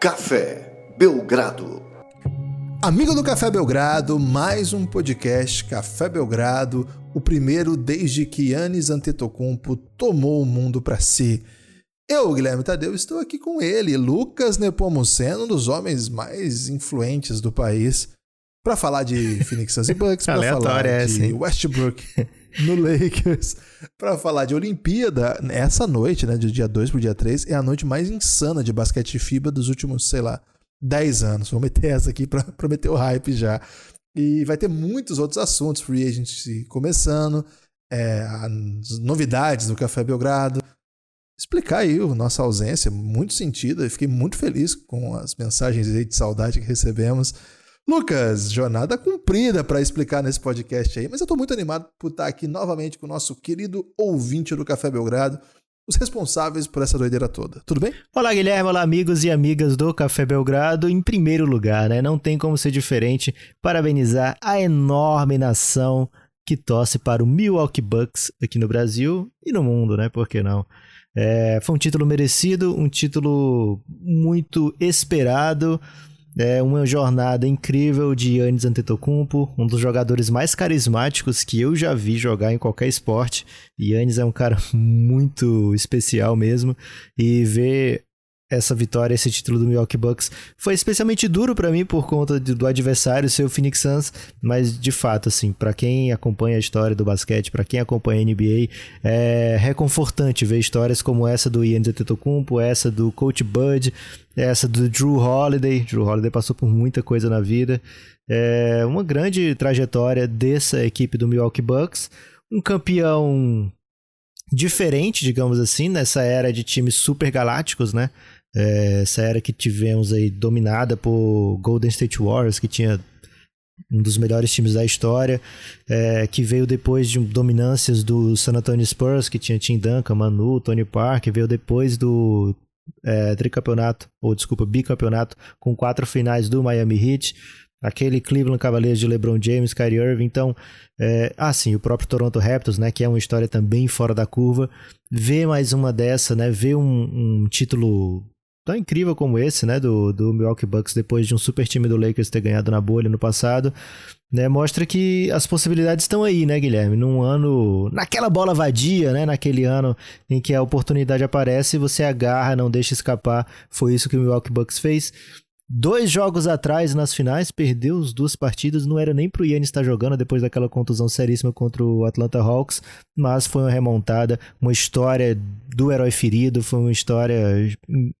Café Belgrado. Amigo do Café Belgrado, mais um podcast Café Belgrado, o primeiro desde que Yannis Antetokounmpo tomou o mundo para si. Eu, Guilherme Tadeu, estou aqui com ele, Lucas Nepomuceno, um dos homens mais influentes do país, para falar de Phoenix Suns e Bucks, para falar de Westbrook no Lakers, para falar de Olimpíada, essa noite, né, de dia 2 pro dia 3, é a noite mais insana de basquete FIBA dos últimos, sei lá, 10 anos. Vou meter essa aqui para meter o hype já. E vai ter muitos outros assuntos, free agency começando, é, novidades do Café Belgrado. Explicar aí a nossa ausência, muito sentido. Eu fiquei muito feliz com as mensagens de saudade que recebemos. Lucas, jornada cumprida para explicar nesse podcast aí, mas eu estou muito animado por estar aqui novamente com o nosso querido ouvinte do Café Belgrado, os responsáveis por essa doideira toda. Tudo bem? Olá, Guilherme. Olá, amigos e amigas do Café Belgrado. Em primeiro lugar, né? Não tem como ser diferente. Parabenizar a enorme nação que torce para o Milwaukee Bucks aqui no Brasil e no mundo, né? Por que não? É, foi um título merecido, um título muito esperado. É uma jornada incrível de Yannis Antetokounmpo, um dos jogadores mais carismáticos que eu já vi jogar em qualquer esporte. Yannis é um cara muito especial mesmo e ver essa vitória, esse título do Milwaukee Bucks foi especialmente duro para mim por conta do adversário ser o Phoenix Suns, mas de fato assim, para quem acompanha a história do basquete, para quem acompanha a NBA, é reconfortante ver histórias como essa do Ian Antetokounmpo, essa do Coach Bud, essa do Drew Holiday. Drew Holiday passou por muita coisa na vida. É uma grande trajetória dessa equipe do Milwaukee Bucks, um campeão diferente, digamos assim, nessa era de times super galácticos, né? É, essa era que tivemos aí dominada por Golden State Warriors, que tinha um dos melhores times da história, é, que veio depois de dominâncias do San Antonio Spurs, que tinha Tim Duncan, Manu, Tony Parker, veio depois do é, tricampeonato, ou desculpa, bicampeonato, com quatro finais do Miami Heat, aquele Cleveland Cavaliers de LeBron James, Kyrie Irving, então, é, ah sim, o próprio Toronto Raptors, né, que é uma história também fora da curva, ver mais uma dessa, né, ver um, um título tão incrível como esse, né, do, do Milwaukee Bucks depois de um super time do Lakers ter ganhado na bolha no passado, né, mostra que as possibilidades estão aí, né, Guilherme? Num ano, naquela bola vadia, né, naquele ano em que a oportunidade aparece, você agarra, não deixa escapar. Foi isso que o Milwaukee Bucks fez. Dois jogos atrás, nas finais, perdeu as duas partidas. Não era nem pro Yannis estar jogando depois daquela contusão seríssima contra o Atlanta Hawks, mas foi uma remontada, uma história do herói ferido, foi uma história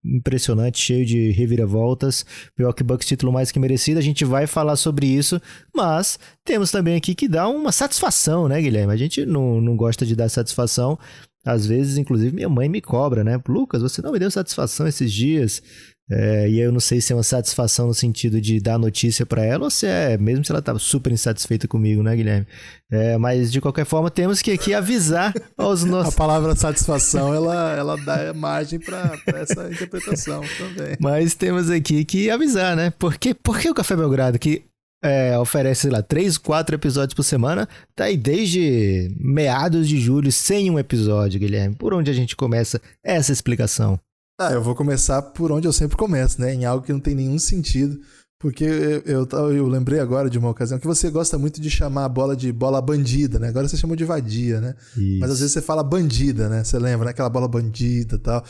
impressionante, cheio de reviravoltas. Milwaukee Bucks título mais que merecido. A gente vai falar sobre isso, mas temos também aqui que dar uma satisfação, né, Guilherme? A gente não, não gosta de dar satisfação. Às vezes, inclusive, minha mãe me cobra, né? Lucas, você não me deu satisfação esses dias. É, e eu não sei se é uma satisfação no sentido de dar notícia para ela ou se é mesmo se ela estava super insatisfeita comigo, né, Guilherme? É, mas de qualquer forma temos que aqui avisar aos nossos. A palavra satisfação ela, ela dá margem para essa interpretação também. Mas temos aqui que avisar, né? Porque, porque o Café Belgrado, que é, oferece, sei lá, três, quatro episódios por semana, tá aí desde meados de julho sem um episódio, Guilherme. Por onde a gente começa essa explicação? Ah, eu vou começar por onde eu sempre começo, né? Em algo que não tem nenhum sentido. Porque eu, eu, eu, lembrei agora de uma ocasião que você gosta muito de chamar a bola de bola bandida, né? Agora você chamou de vadia, né? Isso. Mas às vezes você fala bandida, né? Você lembra, né? Aquela bola bandida e tal.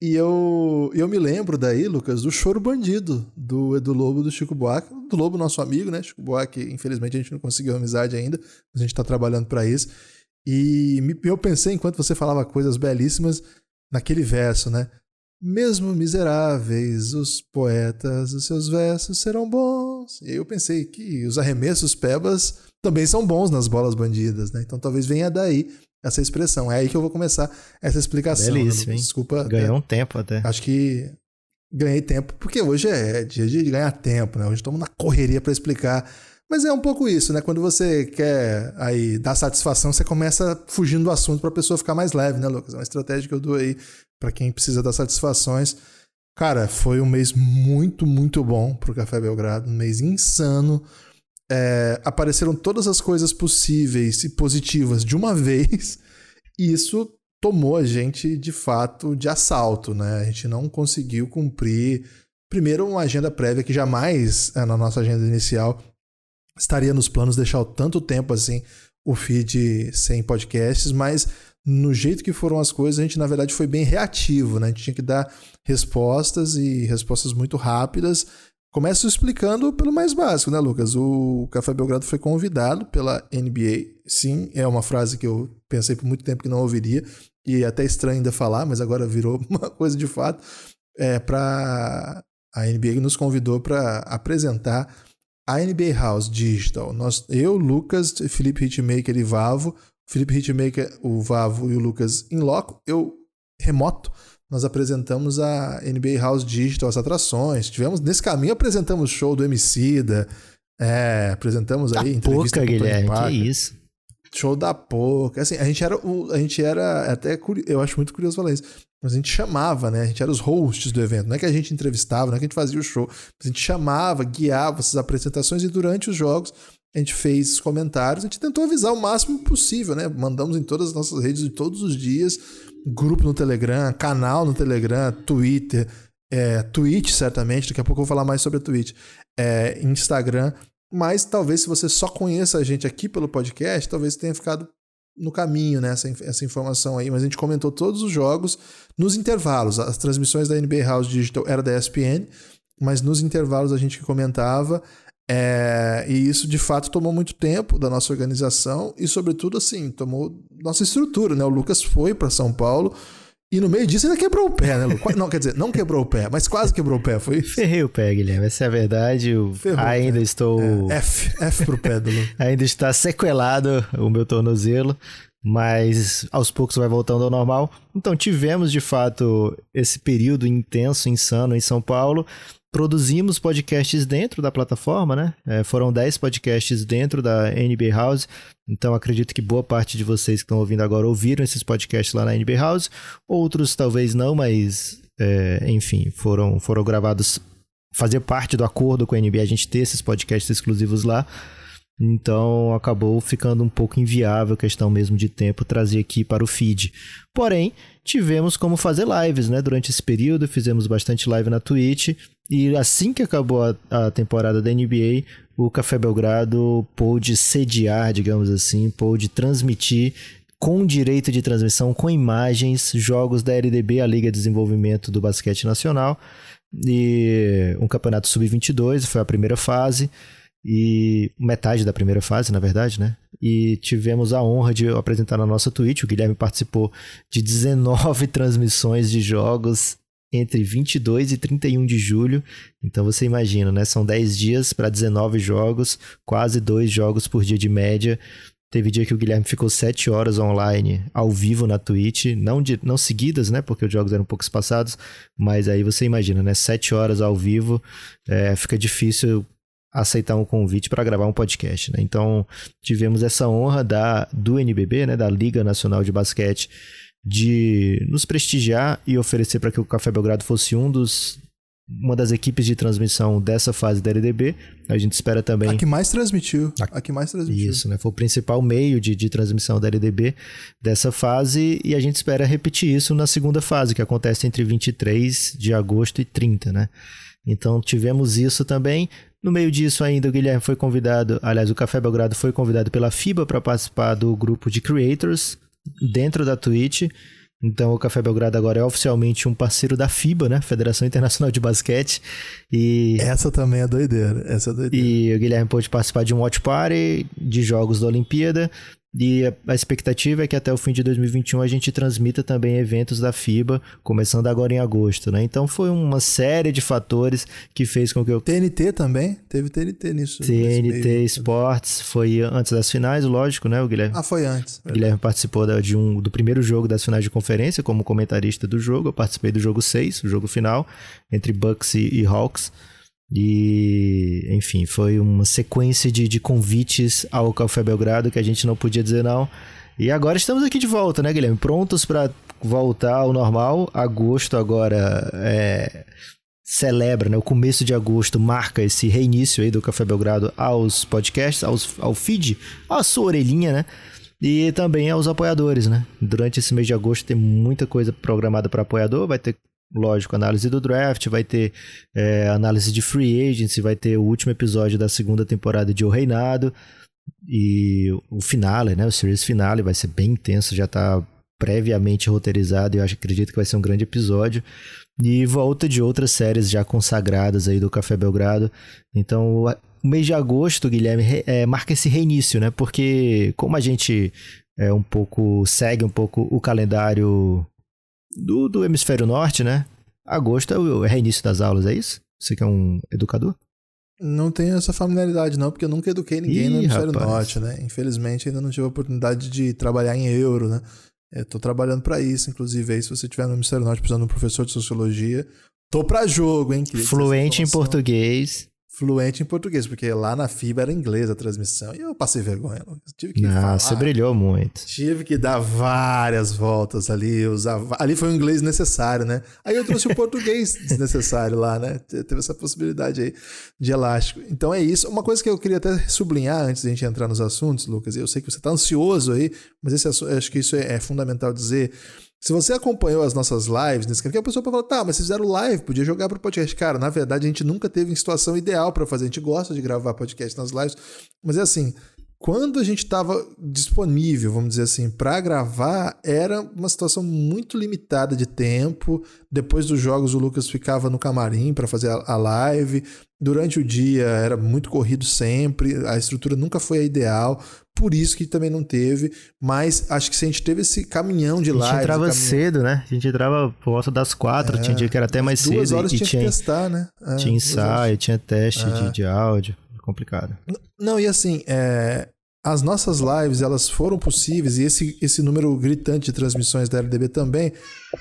E eu, eu me lembro daí, Lucas, do Choro Bandido, do Edu Lobo, do Chico Buarque. Do Lobo, nosso amigo, né? Chico Buarque, infelizmente a gente não conseguiu amizade ainda, a gente tá trabalhando para isso. E eu pensei, enquanto você falava coisas belíssimas, naquele verso, né? Mesmo miseráveis, os poetas, os seus versos serão bons. E eu pensei que os arremessos pebas também são bons nas bolas bandidas, né? Então talvez venha daí essa expressão. É aí que eu vou começar essa explicação. Belíssimo, hein? Desculpa. Ganhou um tempo até. Acho que ganhei tempo, porque hoje é dia de ganhar tempo, né? Hoje estamos na correria para explicar. Mas é um pouco isso, né? Quando você quer aí dar satisfação, você começa fugindo do assunto para a pessoa ficar mais leve, né, Lucas? É uma estratégia que eu dou aí para quem precisa das satisfações. Cara, foi um mês muito, muito bom pro Café Belgrado, um mês insano. É, apareceram todas as coisas possíveis e positivas de uma vez, e isso tomou a gente de fato de assalto, né? A gente não conseguiu cumprir Primeiro, uma agenda prévia que jamais, é, na nossa agenda inicial, estaria nos planos deixar tanto tempo assim o feed sem podcasts, mas no jeito que foram as coisas, a gente na verdade foi bem reativo, né? A gente tinha que dar respostas e respostas muito rápidas. Começo explicando pelo mais básico, né, Lucas? O Café Belgrado foi convidado pela NBA. Sim, é uma frase que eu pensei por muito tempo que não ouviria e é até estranho ainda falar, mas agora virou uma coisa de fato. É para a NBA nos convidou para apresentar a NBA House Digital. Nós, eu, Lucas, Felipe Hitmaker e Vavo, Felipe Hitmaker, o Vavo e o Lucas em loco, eu remoto, nós apresentamos a NBA House Digital, as atrações. Tivemos nesse caminho apresentamos show do Emicida, é, apresentamos aí a entrevista pouca, Guilherme, que isso. Show da pouca. Assim, a gente era o, a gente era até eu acho muito curioso falar isso. Mas a gente chamava, né? A gente era os hosts do evento. Não é que a gente entrevistava, não é que a gente fazia o show. A gente chamava, guiava essas apresentações e durante os jogos a gente fez comentários. A gente tentou avisar o máximo possível, né? Mandamos em todas as nossas redes de todos os dias. Grupo no Telegram, canal no Telegram, Twitter, é, Twitch, certamente. Daqui a pouco eu vou falar mais sobre a Twitch. É, Instagram. Mas talvez se você só conheça a gente aqui pelo podcast, talvez tenha ficado no caminho né, essa, essa informação aí. Mas a gente comentou todos os jogos nos intervalos. As transmissões da NBA House Digital era da ESPN, mas nos intervalos a gente comentava. É, e isso de fato tomou muito tempo da nossa organização e, sobretudo, assim, tomou nossa estrutura. Né? O Lucas foi para São Paulo e no meio disso ainda quebrou o pé, né, Lu? Não, quer dizer, não quebrou o pé, mas quase quebrou o pé. Foi Ferrei o pé, Guilherme. Essa é a verdade. Eu ainda estou. É, F, F pro pé do Lu. ainda está sequelado o meu tornozelo, mas aos poucos vai voltando ao normal. Então tivemos de fato esse período intenso, insano em São Paulo. Produzimos podcasts dentro da plataforma, né? É, foram 10 podcasts dentro da NBA House. Então acredito que boa parte de vocês que estão ouvindo agora ouviram esses podcasts lá na NBA House. Outros talvez não, mas é, enfim, foram, foram gravados. Fazer parte do acordo com a NBA a gente ter esses podcasts exclusivos lá. Então acabou ficando um pouco inviável questão mesmo de tempo trazer aqui para o feed. Porém, tivemos como fazer lives, né? Durante esse período, fizemos bastante live na Twitch. E assim que acabou a, a temporada da NBA, o Café Belgrado pôde sediar, digamos assim, pôde transmitir com direito de transmissão, com imagens, jogos da LDB, a Liga de Desenvolvimento do Basquete Nacional, e um campeonato sub-22, foi a primeira fase e metade da primeira fase, na verdade, né? E tivemos a honra de apresentar na nossa Twitch. O Guilherme participou de 19 transmissões de jogos entre 22 e 31 de julho. Então você imagina, né? São 10 dias para 19 jogos, quase dois jogos por dia de média. Teve dia que o Guilherme ficou 7 horas online, ao vivo na Twitch, não, de, não seguidas, né? Porque os jogos eram um pouco espaçados, mas aí você imagina, né? 7 horas ao vivo, é, fica difícil aceitar um convite para gravar um podcast. Né? Então, tivemos essa honra da, do NBB, né, da Liga Nacional de Basquete, de nos prestigiar e oferecer para que o Café Belgrado fosse um dos uma das equipes de transmissão dessa fase da LDB. A gente espera também. A que mais transmitiu. A, que mais transmitiu. Isso, né? Foi o principal meio de, de transmissão da LDB dessa fase e a gente espera repetir isso na segunda fase, que acontece entre 23 de agosto e 30, né? Então tivemos isso também. No meio disso ainda o Guilherme foi convidado, aliás, o Café Belgrado foi convidado pela FIBA para participar do grupo de creators dentro da Twitch. Então o Café Belgrado agora é oficialmente um parceiro da FIBA, né? Federação Internacional de Basquete. E essa também é doideira, essa é doideira. E o Guilherme pôde participar de um watch party de jogos da Olimpíada e a expectativa é que até o fim de 2021 a gente transmita também eventos da FIBA, começando agora em agosto, né? Então foi uma série de fatores que fez com que eu. TNT também? Teve TNT nisso. TNT Sports foi antes das finais, lógico, né, o Guilherme? Ah, foi antes. O Guilherme participou de um, do primeiro jogo das finais de conferência como comentarista do jogo. Eu participei do jogo 6, o jogo final, entre Bucks e Hawks. E, enfim, foi uma sequência de, de convites ao Café Belgrado que a gente não podia dizer não. E agora estamos aqui de volta, né, Guilherme? Prontos para voltar ao normal. Agosto agora é, celebra, né? O começo de agosto marca esse reinício aí do Café Belgrado aos podcasts, aos, ao feed, à sua orelhinha, né? E também aos apoiadores, né? Durante esse mês de agosto tem muita coisa programada para apoiador. Vai ter lógico, análise do draft, vai ter é, análise de free agency, vai ter o último episódio da segunda temporada de O Reinado e o finale, né? O series finale vai ser bem intenso, já tá previamente roteirizado e eu acho, acredito que vai ser um grande episódio. E volta de outras séries já consagradas aí do Café Belgrado. Então, o mês de agosto, Guilherme, é, marca esse reinício, né? Porque como a gente é um pouco segue um pouco o calendário do, do hemisfério norte, né? Agosto é o reinício das aulas, é isso? Você que é um educador? Não tenho essa familiaridade, não, porque eu nunca eduquei ninguém Ih, no hemisfério rapaz. norte, né? Infelizmente, ainda não tive a oportunidade de trabalhar em euro, né? Estou trabalhando para isso, inclusive, aí, se você estiver no hemisfério norte precisando de um professor de sociologia, tô para jogo, hein? Fluente em português fluente em português, porque lá na FIBA era inglês a transmissão. E eu passei vergonha. Tive que Não, falar, você brilhou muito. Tive que dar várias voltas ali. Usar, ali foi o inglês necessário, né? Aí eu trouxe o português desnecessário lá, né? Teve essa possibilidade aí de elástico. Então é isso. Uma coisa que eu queria até sublinhar antes de a gente entrar nos assuntos, Lucas, eu sei que você está ansioso aí, mas esse, acho que isso é, é fundamental dizer. Se você acompanhou as nossas lives, nesse que a pessoa pode falar, tá, mas vocês fizeram live, podia jogar para o podcast. Cara, na verdade, a gente nunca teve em situação ideal para fazer. A gente gosta de gravar podcast nas lives, mas é assim, quando a gente estava disponível, vamos dizer assim, para gravar, era uma situação muito limitada de tempo. Depois dos jogos, o Lucas ficava no camarim para fazer a live. Durante o dia era muito corrido sempre, a estrutura nunca foi a ideal, por isso que também não teve. Mas acho que se a gente teve esse caminhão de live. A gente entrava caminhão... cedo, né? A gente entrava por volta das quatro, é, tinha dia que era até mais duas cedo. Duas horas e tinha, tinha que testar, né? É, tinha ensaio, tinha teste é. de, de áudio complicado. Não, e assim, é, as nossas lives elas foram possíveis e esse, esse número gritante de transmissões da LDB também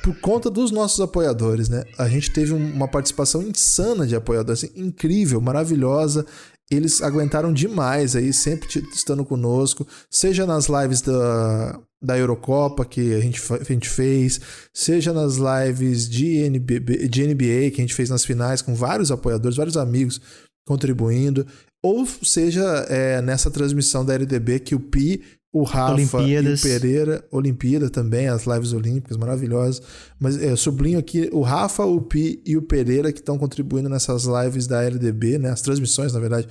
por conta dos nossos apoiadores, né? A gente teve uma participação insana de apoiadores, assim, incrível, maravilhosa. Eles aguentaram demais aí, sempre estando conosco, seja nas lives da, da Eurocopa que a gente, a gente fez, seja nas lives de, NBB, de NBA que a gente fez nas finais com vários apoiadores, vários amigos contribuindo ou seja é, nessa transmissão da LDB que o Pi, o Rafa Olimpíadas. e o Pereira, Olimpíada também, as lives olímpicas maravilhosas, mas é, eu sublinho aqui o Rafa, o Pi e o Pereira que estão contribuindo nessas lives da LDB, né, as transmissões, na verdade,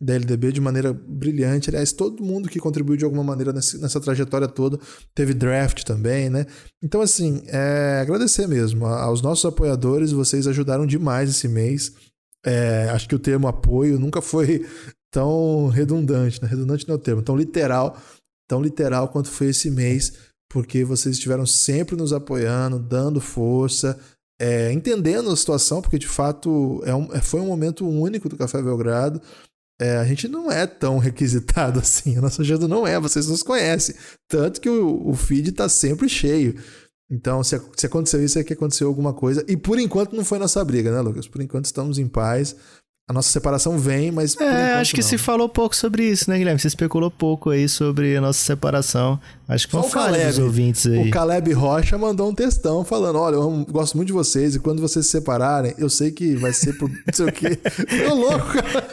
da LDB de maneira brilhante. Aliás, todo mundo que contribuiu de alguma maneira nessa, nessa trajetória toda teve draft também, né? Então, assim, é, agradecer mesmo aos nossos apoiadores, vocês ajudaram demais esse mês. É, acho que o termo apoio nunca foi tão redundante, né? Redundante não é o termo, tão literal, tão literal quanto foi esse mês, porque vocês estiveram sempre nos apoiando, dando força, é, entendendo a situação, porque de fato é um, é, foi um momento único do Café Belgrado. É, a gente não é tão requisitado assim, a nossa agenda não é, vocês nos conhecem. Tanto que o, o feed está sempre cheio. Então, se, se aconteceu isso, é que aconteceu alguma coisa. E por enquanto não foi nossa briga, né, Lucas? Por enquanto estamos em paz. A nossa separação vem, mas. É, acho que não. se falou pouco sobre isso, né, Guilherme? Você especulou pouco aí sobre a nossa separação. Acho que foi uma falha dos ouvintes aí. O Caleb Rocha mandou um textão falando: olha, eu gosto muito de vocês e quando vocês se separarem, eu sei que vai ser por não sei o quê. Tô louco, cara.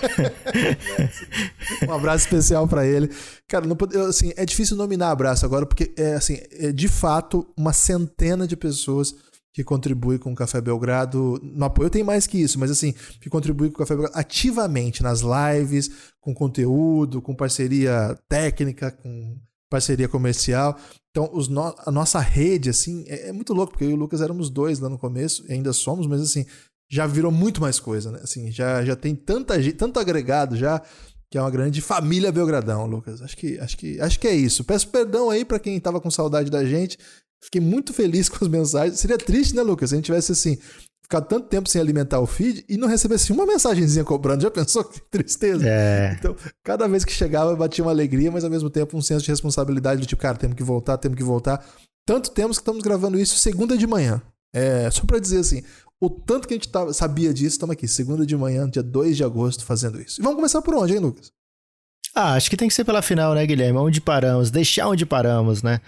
um abraço especial para ele. Cara, não pode, assim, é difícil nominar abraço agora, porque é assim, é de fato uma centena de pessoas que contribui com o Café Belgrado. No apoio tem mais que isso, mas assim, que contribui com o Café Belgrado ativamente nas lives, com conteúdo, com parceria técnica, com parceria comercial. Então, os no a nossa rede, assim, é, é, muito louco, porque eu e o Lucas éramos dois lá no começo, ainda somos, mas assim, já virou muito mais coisa, né? Assim, já, já tem tanta, tanto agregado já que é uma grande família Belgradão, Lucas. Acho que, acho que, acho que é isso. Peço perdão aí para quem tava com saudade da gente. Fiquei muito feliz com as mensagens. Seria triste, né, Lucas? Se a gente tivesse assim, ficado tanto tempo sem alimentar o feed e não recebesse uma mensagenzinha cobrando. Já pensou que tristeza? É. Então, cada vez que chegava, batia uma alegria, mas ao mesmo tempo um senso de responsabilidade do tipo, cara, temos que voltar, temos que voltar. Tanto temos que estamos gravando isso segunda de manhã. É, só para dizer assim, o tanto que a gente tava, sabia disso, estamos aqui, segunda de manhã, dia 2 de agosto, fazendo isso. E vamos começar por onde, hein, Lucas? Ah, acho que tem que ser pela final, né, Guilherme? Onde paramos, deixar onde paramos, né?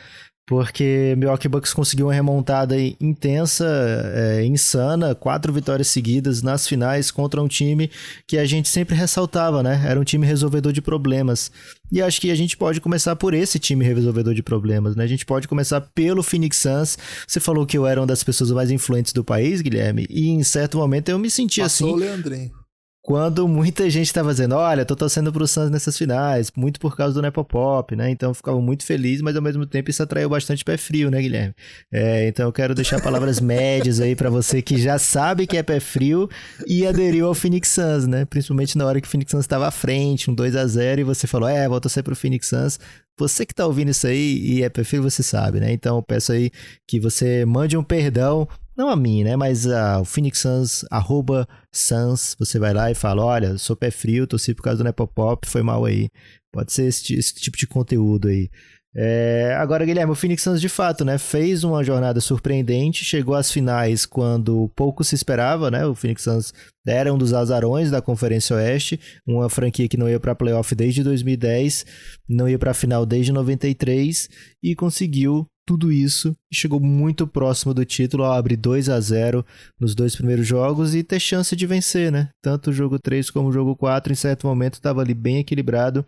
Porque Milwaukee Bucks conseguiu uma remontada intensa, é, insana, quatro vitórias seguidas nas finais contra um time que a gente sempre ressaltava, né? Era um time resolvedor de problemas. E acho que a gente pode começar por esse time resolvedor de problemas, né? A gente pode começar pelo Phoenix Suns. Você falou que eu era uma das pessoas mais influentes do país, Guilherme, e em certo momento eu me senti Passou assim. o Leandrinho quando muita gente estava dizendo, olha, tô torcendo pro Suns nessas finais, muito por causa do Nepopop, né? Então eu ficava muito feliz, mas ao mesmo tempo isso atraiu bastante pé frio, né, Guilherme? É, então eu quero deixar palavras médias aí para você que já sabe que é pé frio e aderiu ao Phoenix Suns, né? Principalmente na hora que o Phoenix Suns estava à frente, um 2 a 0 e você falou, é, vou torcer pro Phoenix Suns. Você que tá ouvindo isso aí e é perfil, você sabe, né? Então eu peço aí que você mande um perdão não a mim, né? Mas uh, o Phoenix Suns, arroba Suns, você vai lá e fala: olha, sou pé frio, torci por causa do Nepopop, foi mal aí. Pode ser esse, esse tipo de conteúdo aí. É, agora, Guilherme, o Phoenix Suns de fato, né, fez uma jornada surpreendente, chegou às finais quando pouco se esperava, né? O Phoenix Suns era um dos azarões da Conferência Oeste, uma franquia que não ia para playoff desde 2010, não ia para a final desde 93 e conseguiu tudo isso e chegou muito próximo do título abrir 2 a 0 nos dois primeiros jogos e ter chance de vencer, né? Tanto o jogo 3 como o jogo 4 em certo momento estava ali bem equilibrado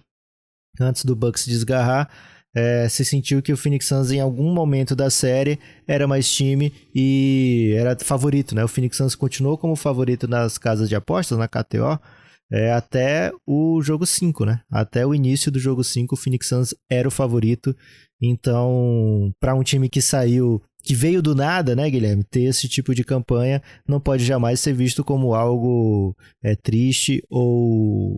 antes do Bucks desgarrar é, se sentiu que o Phoenix Suns em algum momento da série era mais time e era favorito, né? O Phoenix Suns continuou como favorito nas casas de apostas, na KTO, é, até o jogo 5, né? Até o início do jogo 5, o Phoenix Suns era o favorito. Então, para um time que saiu, que veio do nada, né, Guilherme? Ter esse tipo de campanha não pode jamais ser visto como algo é, triste ou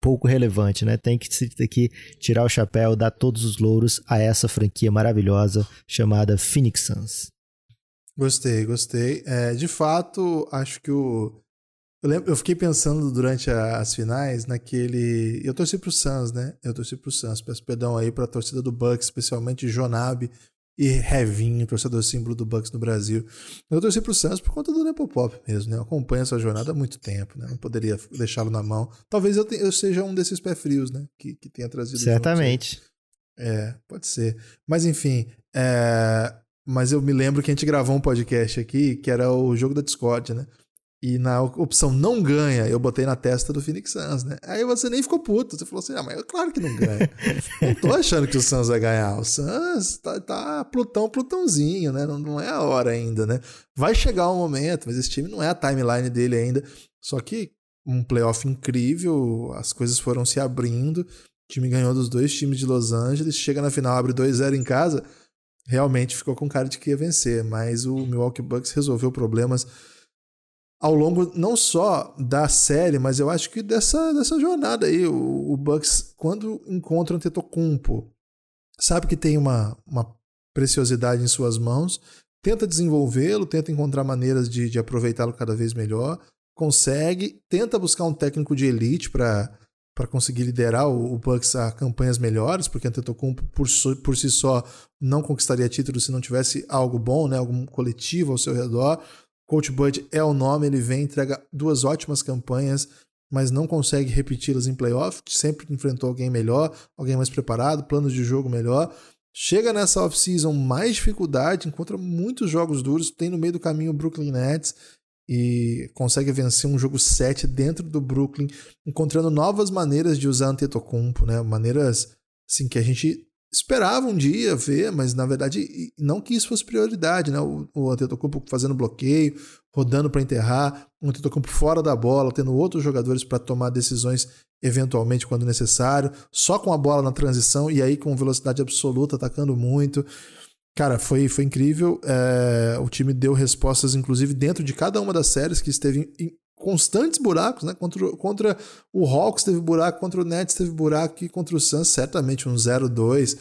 pouco relevante, né? Tem que, tem que tirar o chapéu, dar todos os louros a essa franquia maravilhosa chamada Phoenix Suns. Gostei, gostei. É, de fato, acho que o. Eu, lembro, eu fiquei pensando durante a, as finais naquele. Eu torci pro Suns, né? Eu torci pro Suns. Peço perdão aí pra torcida do Bucks, especialmente Jonab, e Revinho, torcedor símbolo do Bucks no Brasil. Eu torci pro Santos por conta do Nepopop mesmo, né? Eu acompanho essa jornada há muito tempo, né? Não poderia deixá-lo na mão. Talvez eu, eu, seja um desses pé frios, né? Que, que tenha trazido. Certamente. É, pode ser. Mas enfim, é... mas eu me lembro que a gente gravou um podcast aqui que era o jogo da Discord, né? E na opção não ganha, eu botei na testa do Phoenix Suns, né? Aí você nem ficou puto. Você falou assim: ah, mas claro que não ganha. não tô achando que o Suns vai ganhar. O Suns tá, tá plutão, plutãozinho, né? Não, não é a hora ainda, né? Vai chegar um momento, mas esse time não é a timeline dele ainda. Só que um playoff incrível, as coisas foram se abrindo. O time ganhou dos dois times de Los Angeles, chega na final, abre 2-0 em casa. Realmente ficou com cara de que ia vencer, mas o Milwaukee Bucks resolveu problemas ao longo não só da série, mas eu acho que dessa, dessa jornada aí. O, o Bucks, quando encontra o Antetokounmpo, sabe que tem uma, uma preciosidade em suas mãos, tenta desenvolvê-lo, tenta encontrar maneiras de, de aproveitá-lo cada vez melhor, consegue, tenta buscar um técnico de elite para para conseguir liderar o, o Bucks a campanhas melhores, porque Antetokounmpo por, por si só não conquistaria título se não tivesse algo bom, né, algum coletivo ao seu redor. Coach Bud é o nome, ele vem, entrega duas ótimas campanhas, mas não consegue repeti-las em playoff. Sempre enfrentou alguém melhor, alguém mais preparado, planos de jogo melhor. Chega nessa off-season mais dificuldade, encontra muitos jogos duros, tem no meio do caminho o Brooklyn Nets e consegue vencer um jogo 7 dentro do Brooklyn, encontrando novas maneiras de usar Antetokounmpo, né? Maneiras assim que a gente esperava um dia ver, mas na verdade não que isso fosse prioridade, né? O, o Antetokounmpo fazendo bloqueio, rodando para enterrar, o Antetokounmpo fora da bola, tendo outros jogadores para tomar decisões eventualmente quando necessário, só com a bola na transição e aí com velocidade absoluta, atacando muito. Cara, foi, foi incrível. É, o time deu respostas, inclusive, dentro de cada uma das séries que esteve constantes buracos, né? Contra, contra o Hawks teve buraco, contra o Nets teve buraco e contra o Suns certamente um 0-2.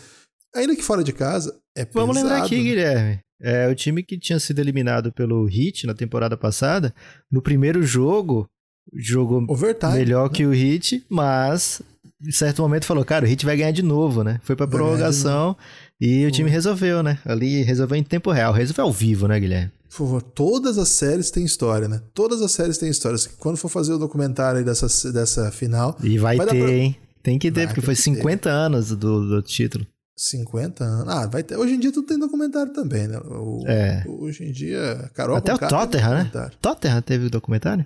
Ainda que fora de casa, é pesado. Vamos lembrar aqui, Guilherme. É, o time que tinha sido eliminado pelo Heat na temporada passada, no primeiro jogo, jogou Overtime, melhor né? que o Heat, mas em certo momento falou, cara, o Heat vai ganhar de novo, né? Foi pra vai prorrogação e o time resolveu, né? Ali resolveu em tempo real, resolveu ao vivo, né, Guilherme? Por favor, todas as séries têm história, né? Todas as séries têm história. Quando for fazer o documentário dessa, dessa final. E vai, vai ter, pra... hein? Tem que ter, vai, porque foi 50 ter. anos do, do título. 50 anos. Ah, vai ter. Hoje em dia tudo tem documentário também, né? O, É. Hoje em dia, Carol Até o Tottenham, né? documentário. Tottenham teve documentário?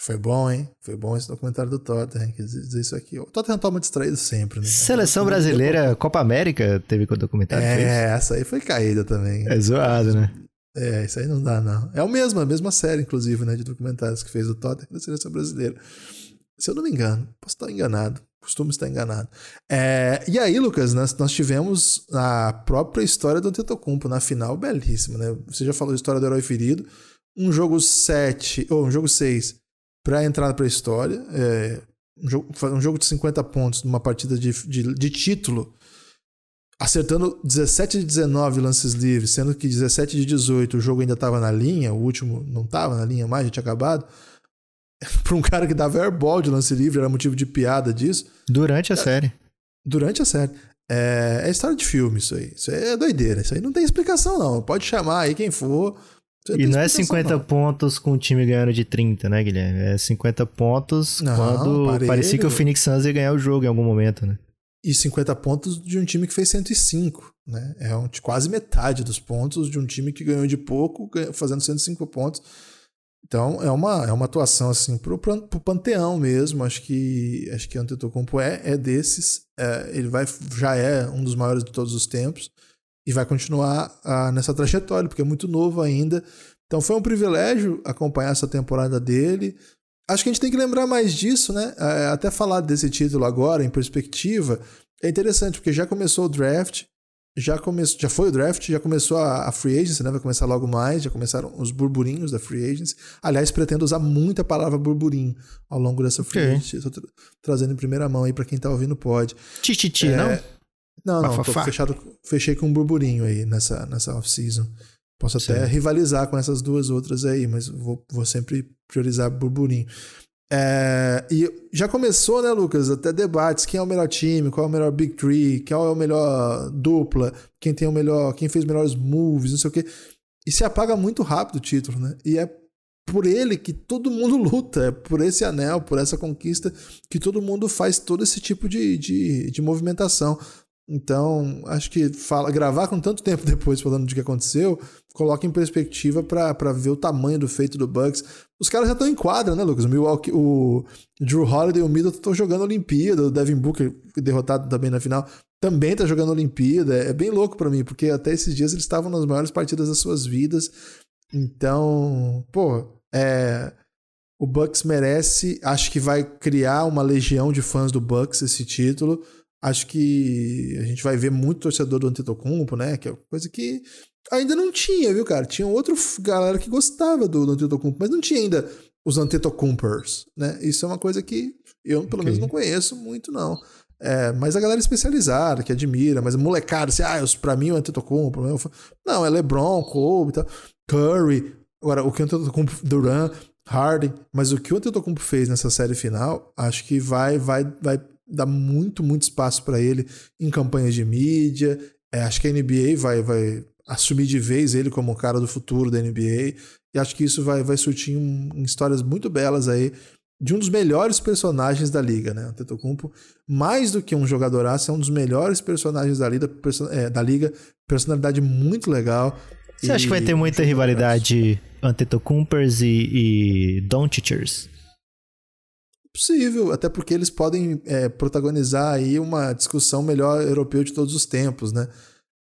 Foi bom, hein? Foi bom esse documentário do Tottenham, quer dizer isso aqui. O Tottenham toma distraído sempre, né? Seleção brasileira, Copa América teve documentário. fez? É, essa aí foi caída também. É zoado, né? É, isso aí não dá, não. É o mesmo, a mesma série, inclusive, né, de documentários que fez o Tottenham da seleção brasileira. Se eu não me engano, posso estar enganado. Costumo estar enganado. É, e aí, Lucas, nós, nós tivemos a própria história do Antetokounmpo na final, belíssima, né? Você já falou a história do herói ferido. Um jogo 7, ou um jogo 6, para entrar para a história. É, um, jogo, um jogo de 50 pontos numa partida de, de, de título acertando 17 de 19 lances livres, sendo que 17 de 18 o jogo ainda estava na linha, o último não estava na linha mais, já tinha acabado. Para um cara que dava airball de lance livre, era motivo de piada disso. Durante a série. Durante a série. É, é história de filme isso aí. Isso aí é doideira. Isso aí não tem explicação, não. Pode chamar aí quem for. E não é explicação, 50 não. pontos com o time ganhando de 30, né, Guilherme? É 50 pontos Não, quando parecia que o Phoenix Suns ia ganhar o jogo em algum momento, né? E 50 pontos de um time que fez 105. Né? É um- quase metade dos pontos de um time que ganhou de pouco, fazendo 105 pontos. Então é uma, é uma atuação assim pro, pro panteão mesmo. Acho que acho que Antetokounmpo é, é desses. É, ele vai já é um dos maiores de todos os tempos e vai continuar ah, nessa trajetória porque é muito novo ainda. Então foi um privilégio acompanhar essa temporada dele. Acho que a gente tem que lembrar mais disso, né? É, Até falar desse título agora em perspectiva é interessante porque já começou o draft, já começou, já foi o draft, já começou a, free agency, né? Vai começar logo mais, já começaram os burburinhos da free agency. Aliás, pretendo usar muito a palavra burburinho ao longo dessa free Ok. agency. Estou tra- trazendo em primeira mão aí para quem tá ouvindo pode. Tititi, É, não? Não, não, tô Bafafá. fechado, fechei com um burburinho aí nessa, nessa off-season. Posso até Certo. rivalizar com essas duas outras aí, mas vou, vou sempre priorizar burburinho. É, e já começou, né, Lucas? Até debates: quem é o melhor time, qual é o melhor Big Three, quem é o melhor dupla, quem tem o melhor, quem fez melhores moves, não sei o quê. E se apaga muito rápido o título, né? E é por ele que todo mundo luta, é por esse anel, por essa conquista, que todo mundo faz todo esse tipo de, de, de movimentação. Então, acho que fala, gravar com tanto tempo depois falando de que aconteceu, coloca em perspectiva para ver o tamanho do feito do Bucks. Os caras já estão em quadra, né, Lucas? O, Milwaukee, o Drew Holiday e o Middleton estão jogando Olimpíada, o Devin Booker, derrotado também na final, também tá jogando Olimpíada. É bem louco para mim, porque até esses dias eles estavam nas maiores partidas das suas vidas. Então, pô, é, o Bucks merece, acho que vai criar uma legião de fãs do Bucks esse título. Acho que a gente vai ver muito torcedor do Antetokounmpo, né? Que é coisa que ainda não tinha, viu, cara? Tinha outra galera que gostava do, do Antetokounmpo, mas não tinha ainda os Antetokounmpers, né? Isso é uma coisa que eu, pelo Ok. menos, não conheço muito, não. É, mas a galera especializada, que admira, mas molecada, assim, ah, pra mim o Antetokounmpo, fã- não, é LeBron, Kobe, tal, Curry, agora o que o Antetokounmpo, Durant, Harden, mas o que o Antetokounmpo fez nessa série final, acho que vai vai vai dar muito muito espaço pra ele em campanhas de mídia. É, acho que a NBA vai vai assumir de vez ele como o cara do futuro da NBA e acho que isso vai vai surtir um- em histórias muito belas aí de um dos melhores personagens da liga, né? O Antetokounmpo, mais do que um jogadoraço, é um dos melhores personagens da liga, é, da liga personalidade muito legal. Você acha que vai E ter muita rivalidade Antetokounmpers e, e Doncicers? Possível, até porque eles podem é, protagonizar aí uma discussão melhor europeu de todos os tempos, né?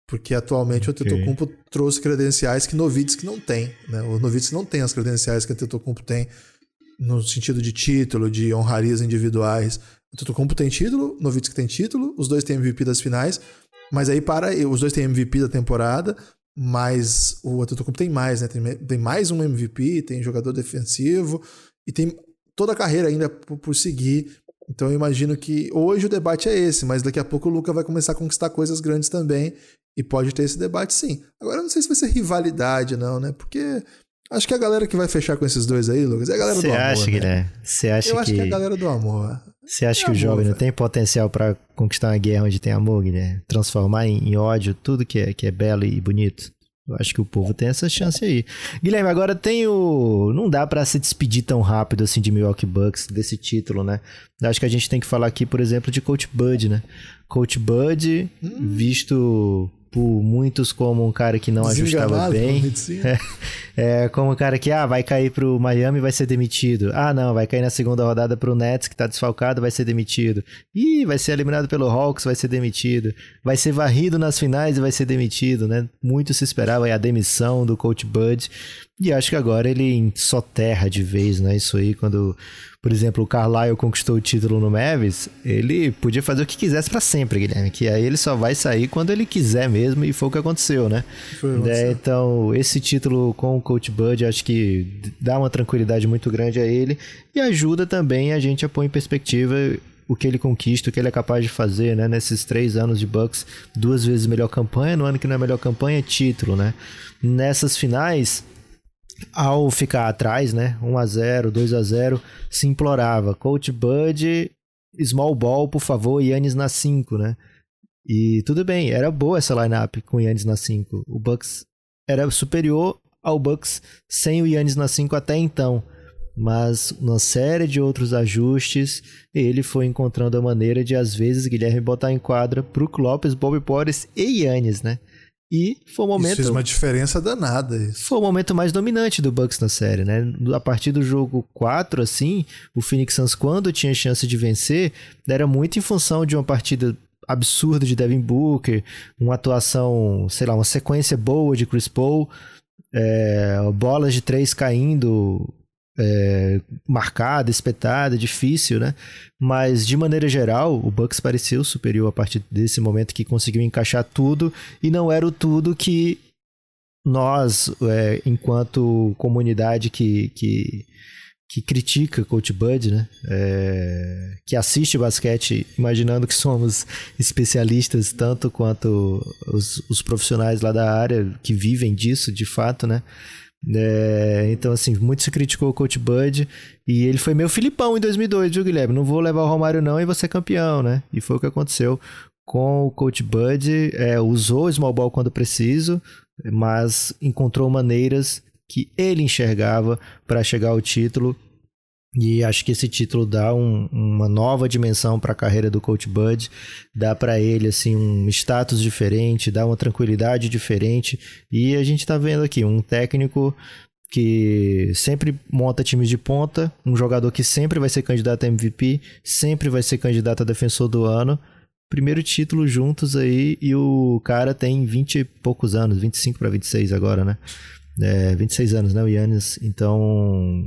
Porque atualmente Ok. o Antetokounmpo trouxe credenciais que Novitsky não tem, né? O Novitsky não tem as credenciais que o Antetokounmpo tem no sentido de título, de honrarias individuais. O Antetokounmpo tem título, o Novitsky tem título, os dois têm MVP das finais, mas aí para os dois têm MVP da temporada, mas o Antetokounmpo tem mais, né? Tem, tem mais um MVP, tem jogador defensivo e tem toda a carreira ainda por, por seguir. Então eu imagino que hoje o debate é esse, mas daqui a pouco o Luca vai começar a conquistar coisas grandes também e pode ter esse debate sim. Agora eu não sei se vai ser rivalidade não, né? Porque acho que a galera que vai fechar com esses dois aí, Lucas, é a galera Você do amor. acha, né? Guilherme? Você acha Eu acho que, que é a galera do amor. você acha é que o amor, jovem não tem potencial pra conquistar uma guerra onde tem amor, Guilherme? Transformar em, em ódio tudo que é, que é belo e bonito? Eu acho que o povo tem essa chance aí. Guilherme, agora tem o. Não dá para se despedir tão rápido assim de Milwaukee Bucks desse título, né? Acho que a gente tem que falar aqui, por exemplo, de Coach Bud, né? Coach Bud, hum. visto por muitos como um cara que não ajustava bem. É, é, como um cara que, ah, vai cair pro Miami vai ser demitido. Ah, não, vai cair na segunda rodada pro Nets, que tá desfalcado, vai ser demitido. Ih, vai ser eliminado pelo Hawks, vai ser demitido. Vai ser varrido nas finais e vai ser demitido, né? Muito se esperava a demissão do Coach Bud. E acho que agora ele soterra de vez, né? Isso aí, quando, por exemplo, o Carlisle conquistou o título no Mavis, ele podia fazer o que quisesse para sempre, Guilherme. Que aí ele só vai sair quando ele quiser mesmo, e foi o que aconteceu, né? Foi, é, então, esse título com o Coach Bud, acho que dá uma tranquilidade muito grande a ele e ajuda também a gente a pôr em perspectiva o que ele conquista, o que ele é capaz de fazer, né? Nesses três anos de Bucks, duas vezes melhor campanha, no ano que não é melhor campanha, título, né? Nessas finais, ao ficar atrás, né? 1 a 0, 2 a 0, se implorava, Coach Bud, small ball, por favor, Yannis na 5, né? E tudo bem, era boa essa lineup com Yannis na 5. O Bucks era superior ao Bucks sem o Yannis na 5 até então. Mas uma série de outros ajustes, ele foi encontrando a maneira de, às vezes, Guilherme botar em quadra Brook Lopes, Bobby Porres e Yannis, né? E foi o momento. Isso fez uma diferença danada. Isso. Foi o momento mais dominante do Bucks na série, né? A partir do jogo 4, assim, o Phoenix Suns, quando tinha chance de vencer, era muito em função de uma partida absurda de Devin Booker, uma atuação, sei lá, uma sequência boa de Chris Paul, é, bolas de três caindo é, marcada, espetada, difícil, né? Mas de maneira geral, o Bucks pareceu superior a partir desse momento que conseguiu encaixar tudo e não era o tudo que nós, é, enquanto comunidade que, que, que critica Coach Bud, né? É, que assiste basquete imaginando que somos especialistas tanto quanto os, os profissionais lá da área que vivem disso de fato, né? É, então, assim, muito se criticou o Coach Bud e ele foi meio Filipão em 2002, viu, Guilherme? Não vou levar o Romário não e você campeão, né? E foi o que aconteceu com o Coach Bud. É, usou o small ball quando preciso, mas encontrou maneiras que ele enxergava para chegar ao título e acho que esse título dá um, uma nova dimensão para a carreira do Coach Bud, dá para ele assim um status diferente, dá uma tranquilidade diferente. E a gente está vendo aqui um técnico que sempre monta times de ponta, um jogador que sempre vai ser candidato a MVP, sempre vai ser candidato a defensor do ano. Primeiro título juntos aí e o cara tem 20 e poucos anos, 25 para 26 agora, né? É, 26 anos, né, o Yannis? Então,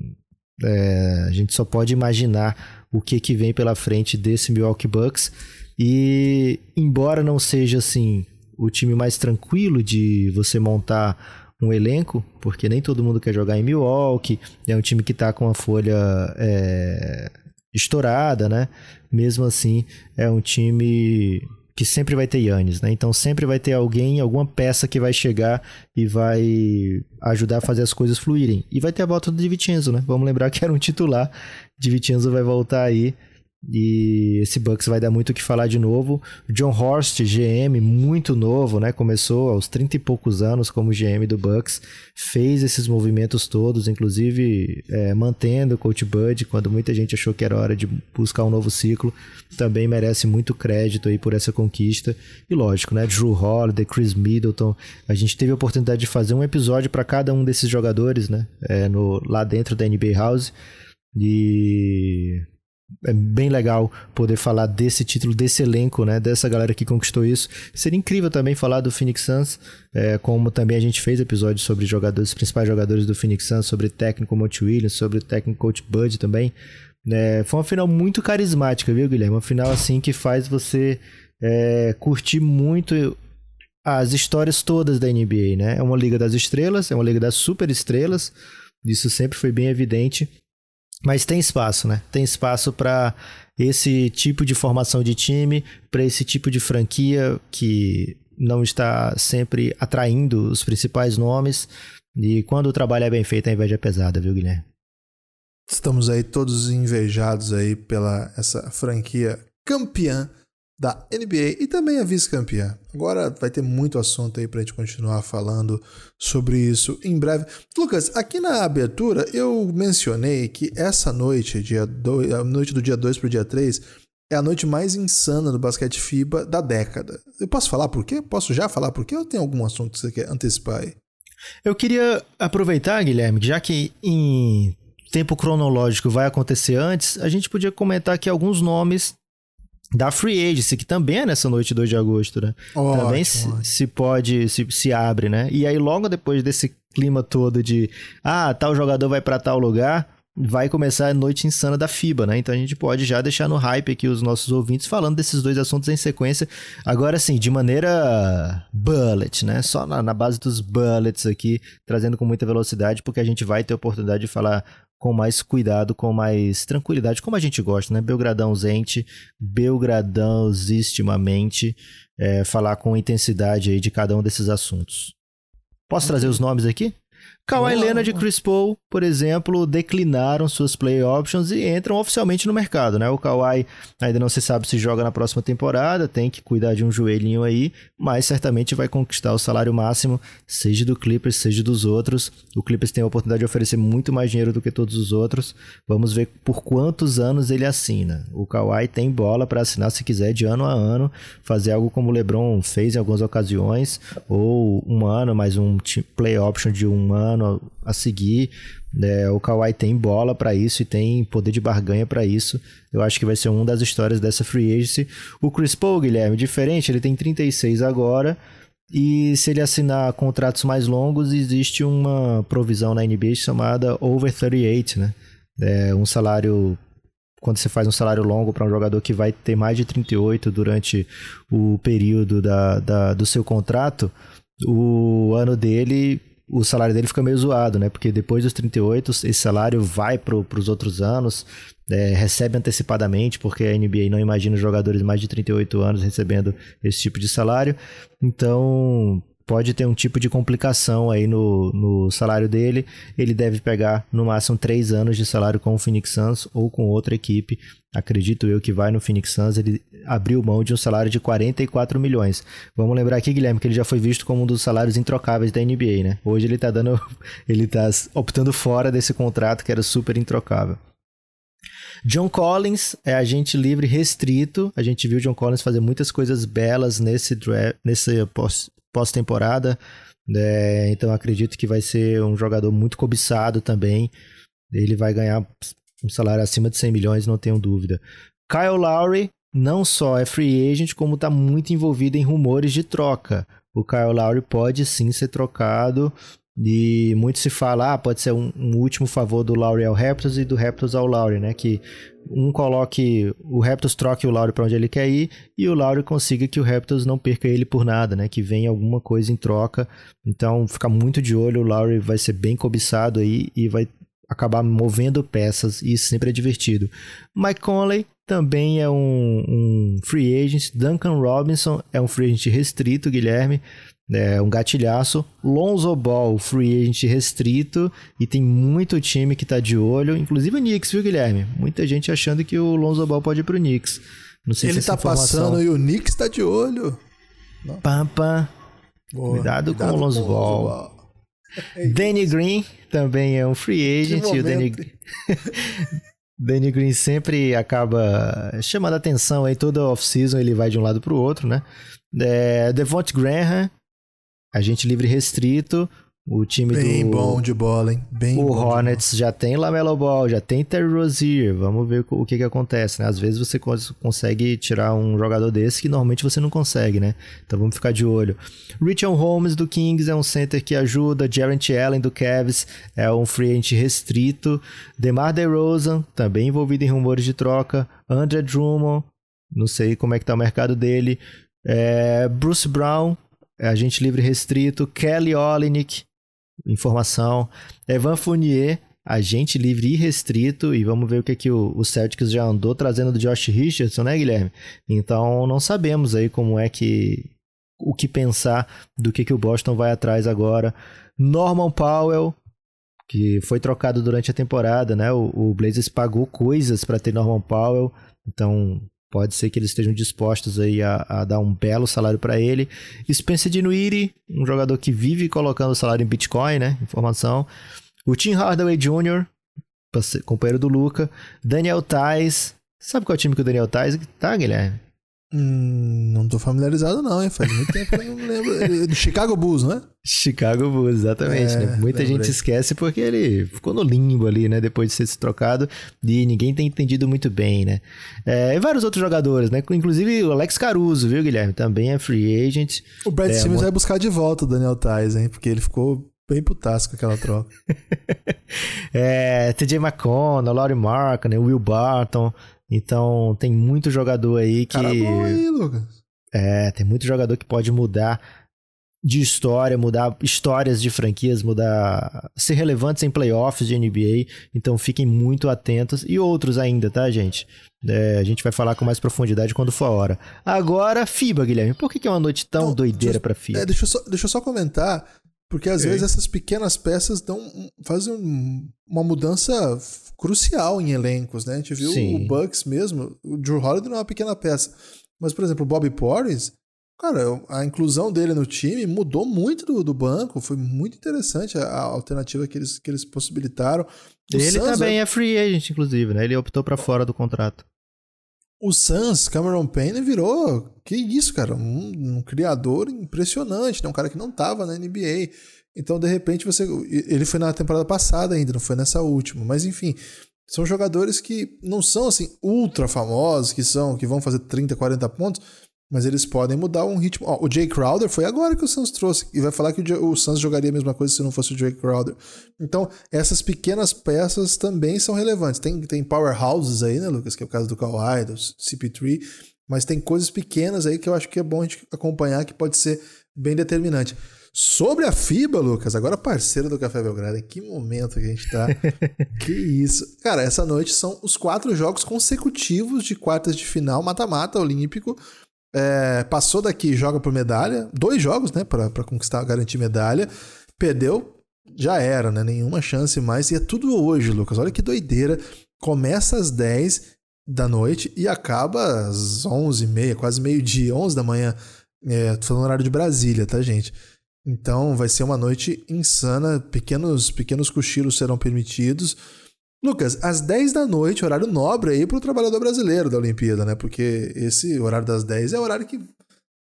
é, a gente só pode imaginar o que, que vem pela frente desse Milwaukee Bucks. E embora não seja assim o time mais tranquilo de você montar um elenco, porque nem todo mundo quer jogar em Milwaukee, é um time que está com a folha é, estourada, né? Mesmo assim, é um time que sempre vai ter Yannis, né? Então sempre vai ter alguém, alguma peça que vai chegar e vai ajudar a fazer as coisas fluírem. E vai ter a volta do Divincenzo, né? Vamos lembrar que era um titular. Divincenzo vai voltar aí e esse Bucks vai dar muito o que falar de novo. John Horst, GM, muito novo, né? Começou aos 30 e poucos anos como GM do Bucks, fez esses movimentos todos, inclusive é, mantendo o Coach Bud quando muita gente achou que era hora de buscar um novo ciclo. Também merece muito crédito aí por essa conquista. E lógico, né? Drew Holiday, Chris Middleton. A gente teve a oportunidade de fazer um episódio para cada um desses jogadores, né? É, no, lá dentro da NBA House. E é bem legal poder falar desse título, desse elenco, né? Dessa galera que conquistou isso. Seria incrível também falar do Phoenix Suns, é, como também a gente fez episódios sobre jogadores, os principais jogadores do Phoenix Suns, sobre o técnico Monte Williams, sobre o técnico Coach Bud também. É, foi uma final muito carismática, viu, Guilherme? Uma final assim que faz você é, curtir muito as histórias todas da NBA, né? É uma liga das estrelas, é uma liga das super estrelas. Isso sempre foi bem evidente. Mas tem espaço, né? Tem espaço para esse tipo de formação de time, para esse tipo de franquia que não está sempre atraindo os principais nomes. E quando o trabalho é bem feito, a inveja é pesada, viu, Guilherme? Estamos aí todos invejados aí pela essa franquia campeã da NBA e também a vice-campeã. Agora vai ter muito assunto aí para a gente continuar falando sobre isso em breve. Lucas, aqui na abertura eu mencionei que essa noite, dia dois, a noite do dia 2 para o dia 3, é a noite mais insana do basquete FIBA da década. Eu posso falar por quê? Posso já falar por quê ou tem algum assunto que você quer antecipar aí? Eu queria aproveitar, Guilherme, já que em tempo cronológico vai acontecer antes, a gente podia comentar aqui alguns nomes da Free Agency, que também é nessa noite 2 de agosto, né? Ótimo, também se, se, pode, se, se abre, né? E aí logo depois desse clima todo de ah, tal jogador vai para tal lugar, vai começar a noite insana da FIBA, né? Então a gente pode já deixar no hype aqui os nossos ouvintes falando desses dois assuntos em sequência. Agora sim, de maneira bullet, né? Só na, na base dos bullets aqui, trazendo com muita velocidade, porque a gente vai ter oportunidade de falar com mais cuidado, com mais tranquilidade, como a gente gosta, né? Belgradão zente, Belgradão zistimamente, é, falar com intensidade aí de cada um desses assuntos. Posso trazer os nomes aqui? Kawhi Leonard e Chris Paul, por exemplo, declinaram suas play options e entram oficialmente no mercado, né? O Kawhi ainda não se sabe se joga na próxima temporada, tem que cuidar de um joelhinho aí, mas certamente vai conquistar o salário máximo, seja do Clippers, seja dos outros. O Clippers tem a oportunidade de oferecer muito mais dinheiro do que todos os outros. Vamos ver por quantos anos ele assina. O Kawhi tem bola para assinar se quiser de ano a ano, fazer algo como o LeBron fez em algumas ocasiões, ou um ano mais um play option de um ano a seguir. É, o Kawhi tem bola para isso e tem poder de barganha para isso. Eu acho que vai ser uma das histórias dessa free agency. O Chris Paul, Guilherme, diferente, ele tem 36 agora. E se ele assinar contratos mais longos, existe uma provisão na NBA chamada over 38, né? É um salário quando você faz um salário longo para um jogador que vai ter mais de 38 durante o período da, da, do seu contrato, o ano dele o salário dele fica meio zoado, né? Porque depois dos 38, esse salário vai para os outros anos, é, recebe antecipadamente, porque a NBA não imagina jogadores mais de 38 anos recebendo esse tipo de salário. Então, pode ter um tipo de complicação aí no, no salário dele. Ele deve pegar no máximo três anos de salário com o Phoenix Suns ou com outra equipe. Acredito eu que vai no Phoenix Suns. Ele abriu mão de um salário de 44 milhões. Vamos lembrar aqui, Guilherme, que ele já foi visto como um dos salários introcáveis da NBA, né? Hoje ele tá dando. ele tá optando fora desse contrato que era super introcável. John Collins é agente livre restrito. A gente viu John Collins fazer muitas coisas belas nesse nesse pós-temporada. É, então acredito que vai ser um jogador muito cobiçado também. Ele vai ganhar um salário acima de 100 milhões, não tenho dúvida. Kyle Lowry não só é free agent, como está muito envolvido em rumores de troca. O Kyle Lowry pode sim ser trocado e muito se fala, ah, pode ser um, um, último favor do Lowry ao Raptors e do Raptors ao Lowry, né? Que um coloque, o Raptors troque o Lowry para onde ele quer ir e o Lowry consiga que o Raptors não perca ele por nada, né? Que venha alguma coisa em troca. Então, fica muito de olho, o Lowry vai ser bem cobiçado aí e vai acabar movendo peças e isso sempre é divertido. Mike Conley também é um, um free agent. Duncan Robinson é um free agent restrito, Guilherme é um gatilhaço. Lonzo Ball, free agent restrito. E tem muito time que tá de olho, inclusive o Knicks, viu, Guilherme? Muita gente achando que o Lonzo Ball pode ir pro Knicks. Não sei Ele se tá informação... passando e o Knicks tá de olho. Pampa. Cuidado, cuidado, com o Lonzo Ball. Ball. Danny Green também é um free agent. E o Danny... Danny Green sempre acaba chamando atenção aí toda off-season, ele vai de um lado pro outro, né? É, Devonte Graham Agente livre restrito. O time Bem do. bom de bola, hein? Bem o Hornets já tem Lamelo Ball, já tem Terry Rozier. Vamos ver o que, que acontece, né? Às vezes você consegue tirar um jogador desse que normalmente você não consegue, né? Então vamos ficar de olho. Richard Holmes do Kings é um center que ajuda. Jarrett Allen do Cavs é um free agent restrito. DeMar DeRozan, também envolvido em rumores de troca. André Drummond, não sei como é que tá o mercado dele. É, Bruce Brown, é agente livre restrito, Kelly Olynyk, informação, Evan Fournier, agente livre e restrito, e vamos ver o que, que o, o Celtics já andou trazendo do Josh Richardson, né, Guilherme? Então não sabemos aí como é que o que pensar do que, que o Boston vai atrás agora. Norman Powell, que foi trocado durante a temporada, né? O, o Blazers pagou coisas para ter Norman Powell, então pode ser que eles estejam dispostos aí a, a dar um belo salário para ele. Spencer Dinwiddie, um jogador que vive colocando o salário em Bitcoin, né? Informação. O Tim Hardaway Jr., companheiro do Luca. Daniel Tais. Sabe qual é o time que o Daniel Tais tá, Guilherme? Hum, não tô familiarizado não, hein? Faz muito tempo que eu não lembro. É do Chicago Bulls, não é? Chicago Bulls, exatamente. É, né? Muita lembrei. gente esquece porque ele ficou no limbo ali, né? Depois de ser se trocado e ninguém tem entendido muito bem, né? É, e vários outros jogadores, né? Inclusive o Alex Caruso, viu, Guilherme? Também é free agent. O Brad é, vai buscar de volta o Daniel Tais, hein? Porque ele ficou bem putaço com aquela troca. é, TJ McConnell, Laurie Mark, né? Will Barton. Então tem muito jogador aí que. Cara bom aí, Lucas. É, tem muito jogador que pode mudar de história, mudar histórias de franquias, mudar. ser relevantes em playoffs de NBA. Então fiquem muito atentos. E outros ainda, tá, gente? É, a gente vai falar com mais profundidade quando for a hora. Agora, FIBA, Guilherme. Por que, é uma noite tão Não, doideira para FIBA? É, deixa, eu só, deixa eu só comentar. Porque às vezes essas pequenas peças dão, fazem uma mudança crucial em elencos, né? A gente viu Sim. o Bucks mesmo, o Drew Holiday não é uma pequena peça. Mas, por exemplo, o Bobby Portis, cara, a inclusão dele no time mudou muito do, do banco, foi muito interessante a, a, alternativa que eles, que eles possibilitaram. O ele Suns, também é free agent, inclusive, né? Ele optou para fora do contrato. O Suns, Cameron Payne, virou, que isso, cara, um, um criador impressionante, né? Um cara que não tava na NBA. Então, de repente, você. Ele foi na temporada passada ainda, não foi nessa última. Mas, enfim, são jogadores que não são assim ultra famosos, que são que vão fazer 30, 40 pontos, mas eles podem mudar um ritmo. Ó, o Jay Crowder foi agora que o Suns trouxe e vai falar que o, o Suns jogaria a mesma coisa se não fosse o Jay Crowder. Então, essas pequenas peças também são relevantes. Tem, tem powerhouses aí, né, Lucas, que é o caso do Kawhi, do CP3, mas tem coisas pequenas aí que eu acho que é bom a gente acompanhar que pode ser bem determinante. Sobre a FIBA, Lucas, agora parceiro do Café Belgrado, que momento que a gente tá? que isso. Cara, essa noite são os quatro jogos consecutivos de quartas de final, mata-mata olímpico. É, passou daqui, joga por medalha. Dois jogos, né, para conquistar, garantir medalha. Perdeu, já era, né? Nenhuma chance mais. E é tudo hoje, Lucas. Olha que doideira. Começa às 10 da noite e acaba às 11h30, quase meio-dia, 11 da manhã. É, tô falando horário de Brasília, tá, gente? Então vai ser uma noite insana, pequenos, pequenos cochilos serão permitidos. Lucas, às 10 da noite, horário nobre aí para o trabalhador brasileiro da Olimpíada, né? Porque esse horário das 10 é o horário que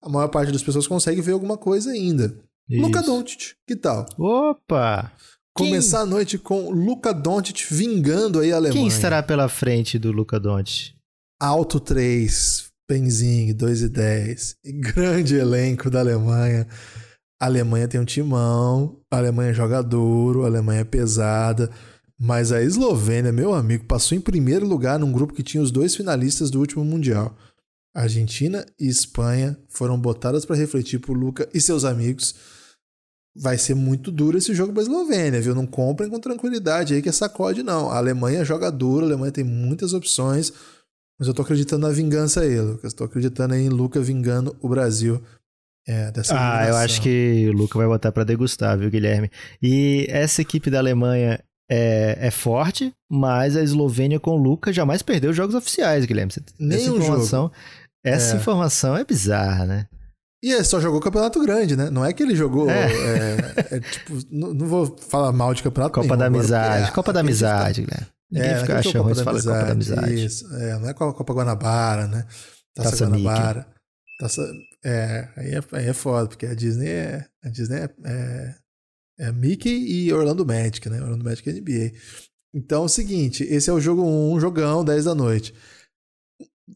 a maior parte das pessoas consegue ver alguma coisa ainda. Isso. Luca Doncic, que tal? Opa! Começar Quem... a noite com Luca Doncic vingando aí a Alemanha. Quem estará pela frente do Luca Doncic? Alto 3, Benzing, 2 e 10. Grande elenco da Alemanha. A Alemanha tem um timão, a Alemanha joga duro, a Alemanha é pesada. Mas a Eslovênia, meu amigo, passou em primeiro lugar num grupo que tinha os dois finalistas do último Mundial. Argentina e Espanha foram botadas para refletir por Luca e seus amigos. Vai ser muito duro esse jogo para a Eslovênia, viu? Não comprem com tranquilidade aí que é sacode, não. A Alemanha joga duro, a Alemanha tem muitas opções, mas eu tô acreditando na vingança aí, Lucas. Tô acreditando aí em Luca vingando o Brasil é, dessa Ah, eu acho que o Luca vai botar para degustar, viu, Guilherme? E essa equipe da Alemanha é, é forte, mas a Eslovênia com o Luca jamais perdeu os jogos oficiais, Guilherme. Essa informação, jogo. Essa é. informação é bizarra, né? E ele só jogou campeonato grande, né? Não é que ele jogou. É. É, é tipo, não, não, vou falar mal de campeonato Copa nenhum, da Amizade. Copa da Amizade, Guilherme. Ninguém é, fica achando ruim fala Copa da Amizade. Isso, é, não é Copa Guanabara, né? Taça, Taça Guanabara. Taça, é, aí é, aí é foda, porque a Disney é. A Disney é, é, Mickey e Orlando Magic, né? Orlando Magic é NBA. Então é o seguinte: esse é o jogo 1, um, jogão, 10 da noite.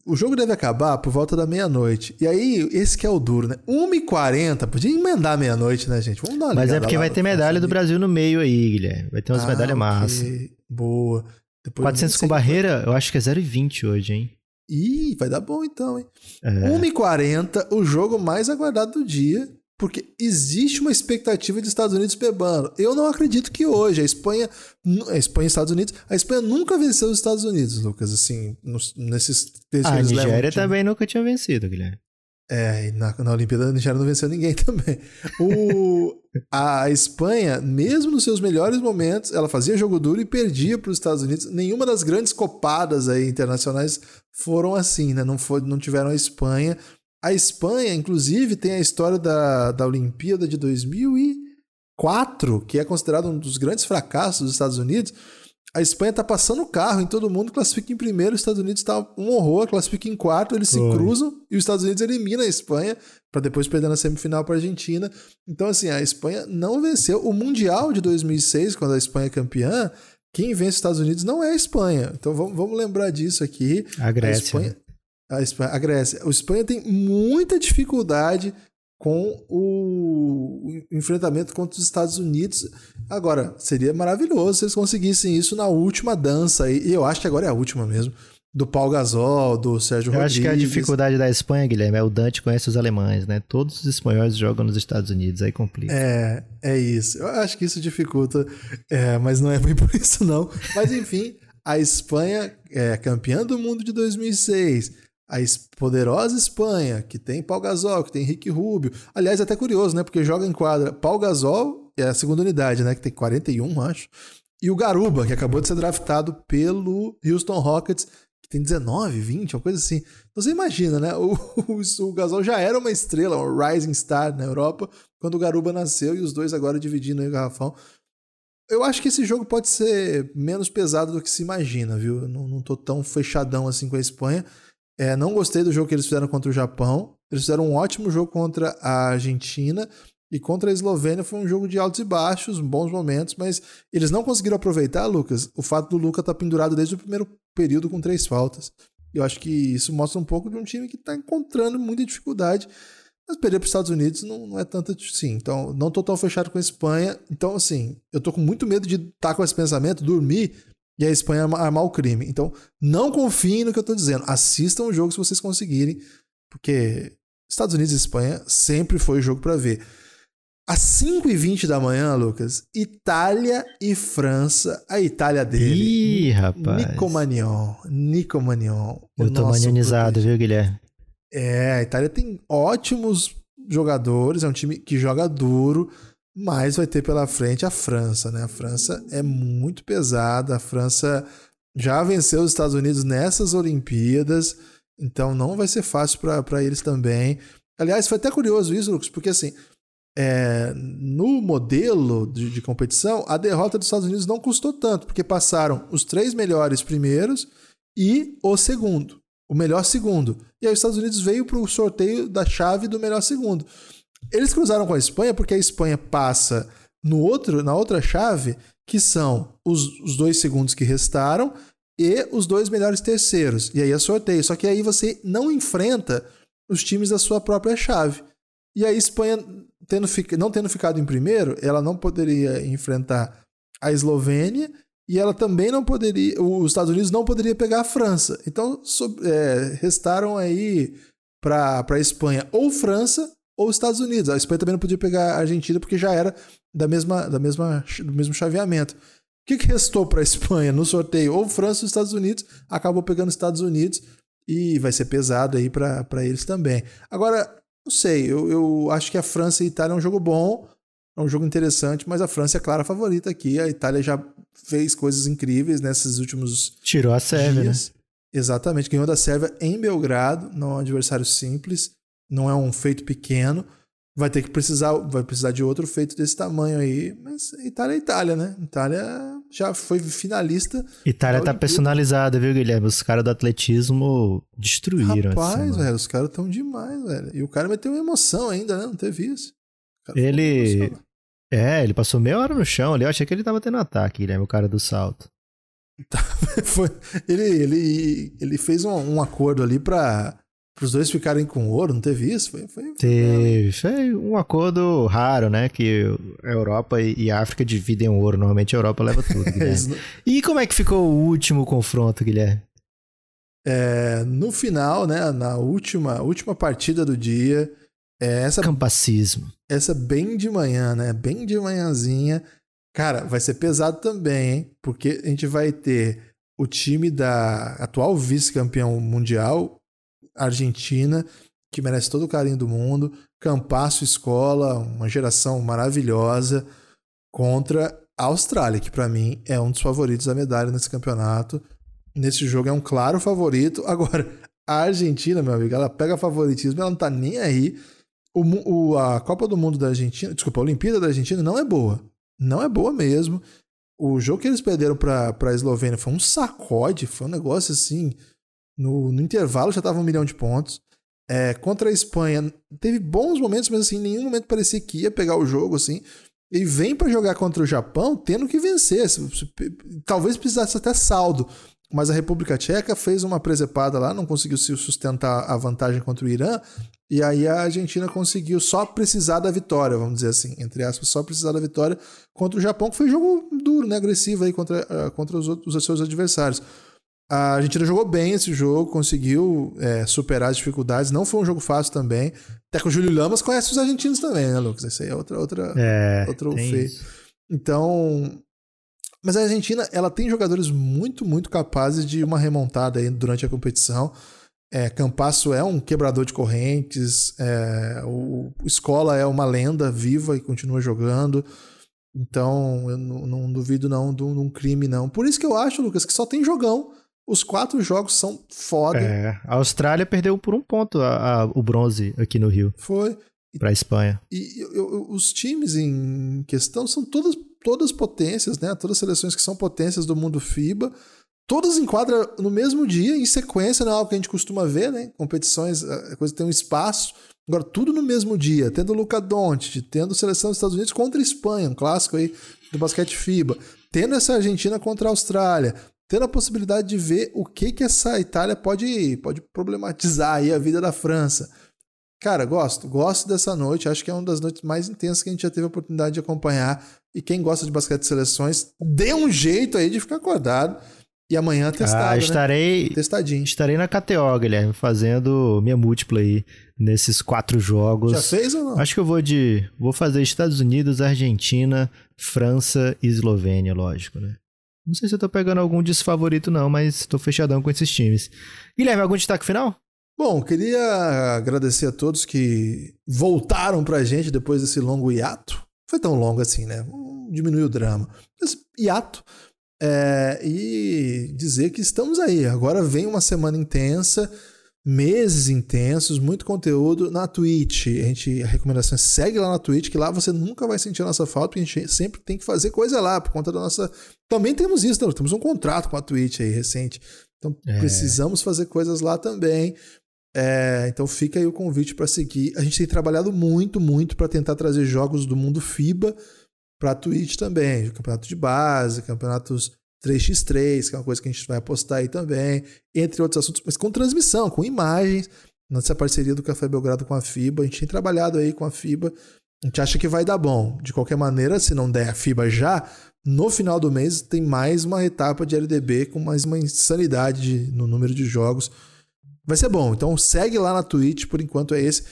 O jogo deve acabar por volta da meia-noite. E aí, esse que é o duro, né? 1h40, podia emendar meia-noite, né, gente? Vamos dar uma Mas é porque vai ter medalha do Brasil no meio aí, Guilherme. Vai ter umas ah, medalhas okay. massa. Boa. Depois 400 com barreira, eu acho que é 0,20 hoje, hein? Ih, vai dar bom então, hein? É. 1h40, o jogo mais aguardado do dia, porque existe uma expectativa de Estados Unidos pebando. Eu não acredito que hoje a Espanha, a Espanha e Estados Unidos, a Espanha nunca venceu os Estados Unidos, Lucas, assim, nos, nesses A Nigéria também nunca tinha vencido, Guilherme. É, na, na Olimpíada a Nigéria não venceu ninguém também. O, a Espanha, mesmo nos seus melhores momentos, ela fazia jogo duro e perdia para os Estados Unidos. Nenhuma das grandes copadas aí internacionais foram assim, né? Não, foi, não tiveram a Espanha. A Espanha, inclusive, tem a história da, da Olimpíada de 2004, que é considerado um dos grandes fracassos dos Estados Unidos a Espanha tá passando o carro em todo mundo, classifica em primeiro, os Estados Unidos tá um horror, classifica em quarto, eles se cruzam e os Estados Unidos eliminam a Espanha para depois perder na semifinal para a Argentina. Então assim, a Espanha não venceu o Mundial de 2006, quando a Espanha é campeã, quem vence os Estados Unidos não é a Espanha. Então vamos, vamos lembrar disso aqui. A Grécia. A Espanha, a, Espanha, a Grécia. A Espanha tem muita dificuldade com o enfrentamento contra os Estados Unidos. Agora, seria maravilhoso se eles conseguissem isso na última dança, e eu acho que agora é a última mesmo, do Paul Gasol, do Sérgio eu Rodrigues. acho que a dificuldade da Espanha, Guilherme, é o Dante conhece os alemães, né? Todos os espanhóis jogam nos Estados Unidos, aí complica. É, é isso. Eu acho que isso dificulta, é, mas não é bem por isso não. Mas enfim, a Espanha é campeã do mundo de 2006 a poderosa Espanha, que tem Paul Gasol, que tem Henrique Rubio. Aliás, é até curioso, né? Porque joga em quadra Paul Gasol, é a segunda unidade, né? Que tem 41, acho. E o Garuba, que acabou de ser draftado pelo Houston Rockets, que tem 19, 20, uma coisa assim. Então você imagina, né? O, o, o Gasol já era uma estrela, um rising star na Europa, quando o Garuba nasceu e os dois agora dividindo aí o garrafão. Eu acho que esse jogo pode ser menos pesado do que se imagina, viu? Eu não, não tô tão fechadão assim com a Espanha. É, não gostei do jogo que eles fizeram contra o Japão. Eles fizeram um ótimo jogo contra a Argentina. E contra a Eslovênia foi um jogo de altos e baixos, bons momentos, mas eles não conseguiram aproveitar, Lucas, o fato do Luca estar tá pendurado desde o primeiro período com três faltas. Eu acho que isso mostra um pouco de um time que está encontrando muita dificuldade. Mas perder para os Estados Unidos não, não é tanto assim. Então, não estou tão fechado com a Espanha. Então, assim, eu estou com muito medo de estar tá com esse pensamento, dormir e a Espanha armar o crime. Então, não confiem no que eu estou dizendo. Assistam o jogo se vocês conseguirem, porque Estados Unidos e Espanha sempre foi jogo para ver. Às 5h20 da manhã, Lucas, Itália e França. A Itália dele. Ih, rapaz. Nico Magnon. Nico Magnon. Eu tô manionizado, viu, Guilherme? É, a Itália tem ótimos jogadores, é um time que joga duro mas vai ter pela frente a França, né? A França é muito pesada, a França já venceu os Estados Unidos nessas Olimpíadas, então não vai ser fácil para eles também. Aliás, foi até curioso isso, Lucas, porque assim, é, no modelo de, de, competição, a derrota dos Estados Unidos não custou tanto, porque passaram os três melhores primeiros e o segundo, o melhor segundo. E aí os Estados Unidos veio para o sorteio da chave do melhor segundo. Eles cruzaram com a Espanha porque a Espanha passa no outro, na outra chave, que são os, os dois segundos que restaram e os dois melhores terceiros. E aí é sorteio. Só que aí você não enfrenta os times da sua própria chave. E a Espanha, tendo, não tendo ficado em primeiro, ela não poderia enfrentar a Eslovênia e ela também não poderia. Os Estados Unidos não poderia pegar a França. Então é, restaram aí para a Espanha ou França ou Estados Unidos. A Espanha também não podia pegar a Argentina porque já era da mesma, da mesma, do mesmo chaveamento. O que, que restou para a Espanha no sorteio? Ou França ou Estados Unidos, acabou pegando Estados Unidos e vai ser pesado aí para eles também. Agora, não sei, eu, eu acho que a França e a Itália é um jogo bom, é um jogo interessante, mas a França é a clara favorita aqui. A Itália já fez coisas incríveis nesses últimos Tirou a Sérvia, né? dias. né? Exatamente, ganhou da Sérvia em Belgrado, não é um adversário simples não é um feito pequeno. Vai ter que precisar, vai precisar de outro feito desse tamanho aí. Mas Itália é Itália, né? Itália já foi finalista. Itália tá personalizada, viu, Guilherme? Os caras do atletismo destruíram. Rapaz, velho, os caras tão demais, velho. E o cara meteu uma emoção ainda, né? Não teve isso. Ele. É, ele passou meia hora no chão ali. Eu achei que ele tava tendo ataque, Guilherme, o cara do salto. Foi, ele, ele, ele fez um, um acordo ali para para os dois ficarem com ouro, não teve isso? Foi, foi, teve. Foi um acordo raro, né? Que a Europa e a África dividem o ouro. Normalmente a Europa leva tudo, e como é que ficou o último confronto, Guilherme? É, no final, né? Na última, última partida do dia. É essa, Campacismo. Essa bem de manhã, né? Bem de manhãzinha. Cara, vai ser pesado também, hein? Porque a gente vai ter o time da atual vice-campeão mundial, Argentina que merece todo o carinho do mundo. Campasso Escola, uma geração maravilhosa contra a Austrália, que para mim é um dos favoritos da medalha nesse campeonato. Nesse jogo é um claro favorito. Agora, a Argentina, meu amigo, ela pega favoritismo, ela não tá nem aí. O, o, a Copa do Mundo da Argentina, desculpa, a Olimpíada da Argentina não é boa. Não é boa mesmo. O jogo que eles perderam para a Eslovênia foi um sacode, foi um negócio assim. No, no intervalo já tava um milhão de pontos. É, contra a Espanha, teve bons momentos, mas assim, em nenhum momento parecia que ia pegar o jogo, assim. E vem para jogar contra o Japão tendo que vencer. Talvez precisasse até saldo. Mas a República Tcheca fez uma presepada lá, não conseguiu se sustentar a vantagem contra o Irã. E aí a Argentina conseguiu só precisar da vitória, vamos dizer assim, entre aspas, só precisar da vitória contra o Japão, que foi um jogo duro, né, agressivo aí contra, uh, contra os, outros, os seus adversários. A Argentina jogou bem esse jogo, conseguiu é, superar as dificuldades. Não foi um jogo fácil também. Até que o Júlio Lamas conhece os argentinos também, né, Lucas? Isso aí é outra, outra, é, outro feio. Então. Mas a Argentina, ela tem jogadores muito, muito capazes de uma remontada aí durante a competição. É, Campasso é um quebrador de correntes, é, o, o Escola é uma lenda viva e continua jogando. Então, eu não, não duvido não de um crime, não. Por isso que eu acho, Lucas, que só tem jogão. Os quatro jogos são foda. É, a Austrália perdeu por um ponto a, a, o bronze aqui no Rio. Foi. Para a Espanha. E eu, eu, os times em questão são todas, todas potências, né? Todas as seleções que são potências do mundo FIBA. Todas enquadram no mesmo dia, em sequência, não é algo que a gente costuma ver, né? Competições, a coisa tem um espaço. Agora, tudo no mesmo dia, tendo o Luca Doncic, tendo a seleção dos Estados Unidos contra a Espanha, um clássico aí do basquete FIBA, tendo essa Argentina contra a Austrália, tendo a possibilidade de ver o que que essa Itália pode, pode problematizar aí a vida da França. Cara, gosto, gosto dessa noite, acho que é uma das noites mais intensas que a gente já teve a oportunidade de acompanhar. E quem gosta de basquete de seleções, dê um jeito aí de ficar acordado. E amanhã testado, ah, estarei, né? Testadinho. Estarei na KTO, Guilherme, fazendo minha múltipla aí nesses quatro jogos. Já fez ou não? Acho que eu vou de. Vou fazer Estados Unidos, Argentina, França e Eslovênia, lógico, né? Não sei se eu tô pegando algum desfavorito, não, mas tô fechadão com esses times. Guilherme, algum destaque final? Bom, queria agradecer a todos que voltaram pra gente depois desse longo hiato. Foi tão longo assim, né? Diminuiu o drama. Esse hiato. É, e dizer que estamos aí. Agora vem uma semana intensa meses intensos, muito conteúdo na Twitch. A gente a recomendação é segue lá na Twitch, que lá você nunca vai sentir a nossa falta, porque a gente sempre tem que fazer coisa lá por conta da nossa. Também temos isso, né? temos um contrato com a Twitch aí recente. Então é. precisamos fazer coisas lá também. É, então fica aí o convite para seguir. A gente tem trabalhado muito, muito para tentar trazer jogos do mundo FIBA para a Twitch também, campeonato de base, campeonatos 3x3, que é uma coisa que a gente vai apostar aí também, entre outros assuntos, mas com transmissão, com imagens, nessa parceria do Café Belgrado com a FIBA. A gente tem trabalhado aí com a FIBA. A gente acha que vai dar bom. De qualquer maneira, se não der a FIBA já, no final do mês tem mais uma etapa de LDB com mais uma insanidade no número de jogos. Vai ser bom. Então segue lá na Twitch, por enquanto é esse.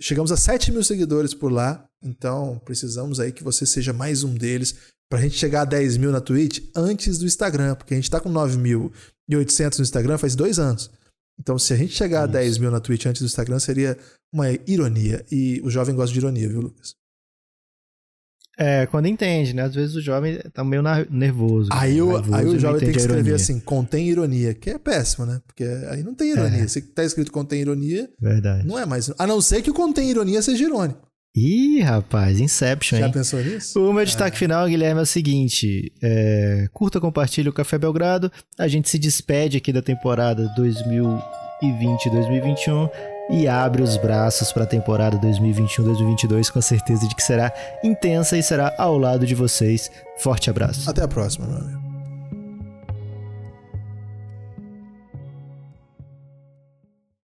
Chegamos a 7 mil seguidores por lá, então precisamos aí que você seja mais um deles pra gente chegar a 10 mil na Twitch antes do Instagram, porque a gente tá com 9.800 no Instagram faz dois anos. Então, se a gente chegar Isso. a 10 mil na Twitch antes do Instagram, seria uma ironia. E o jovem gosta de ironia, viu, Lucas? É, quando entende, né? Às vezes o jovem tá meio nervoso. Aí, o, nervoso, aí o jovem tem que escrever assim, contém ironia, que é péssimo, né? Porque aí não tem ironia. É. Se tá escrito contém ironia, Verdade. não é mais. A não ser que o contém ironia seja irônico. Ih, rapaz, Inception, Já hein? pensou nisso? O meu destaque é. final, Guilherme, é o seguinte: é, curta, compartilhe o Café Belgrado. A gente se despede aqui da temporada 2020-2021 e abre os braços para a temporada 2021-2022 com a certeza de que será intensa e será ao lado de vocês. Forte abraço. Até a próxima, meu amigo.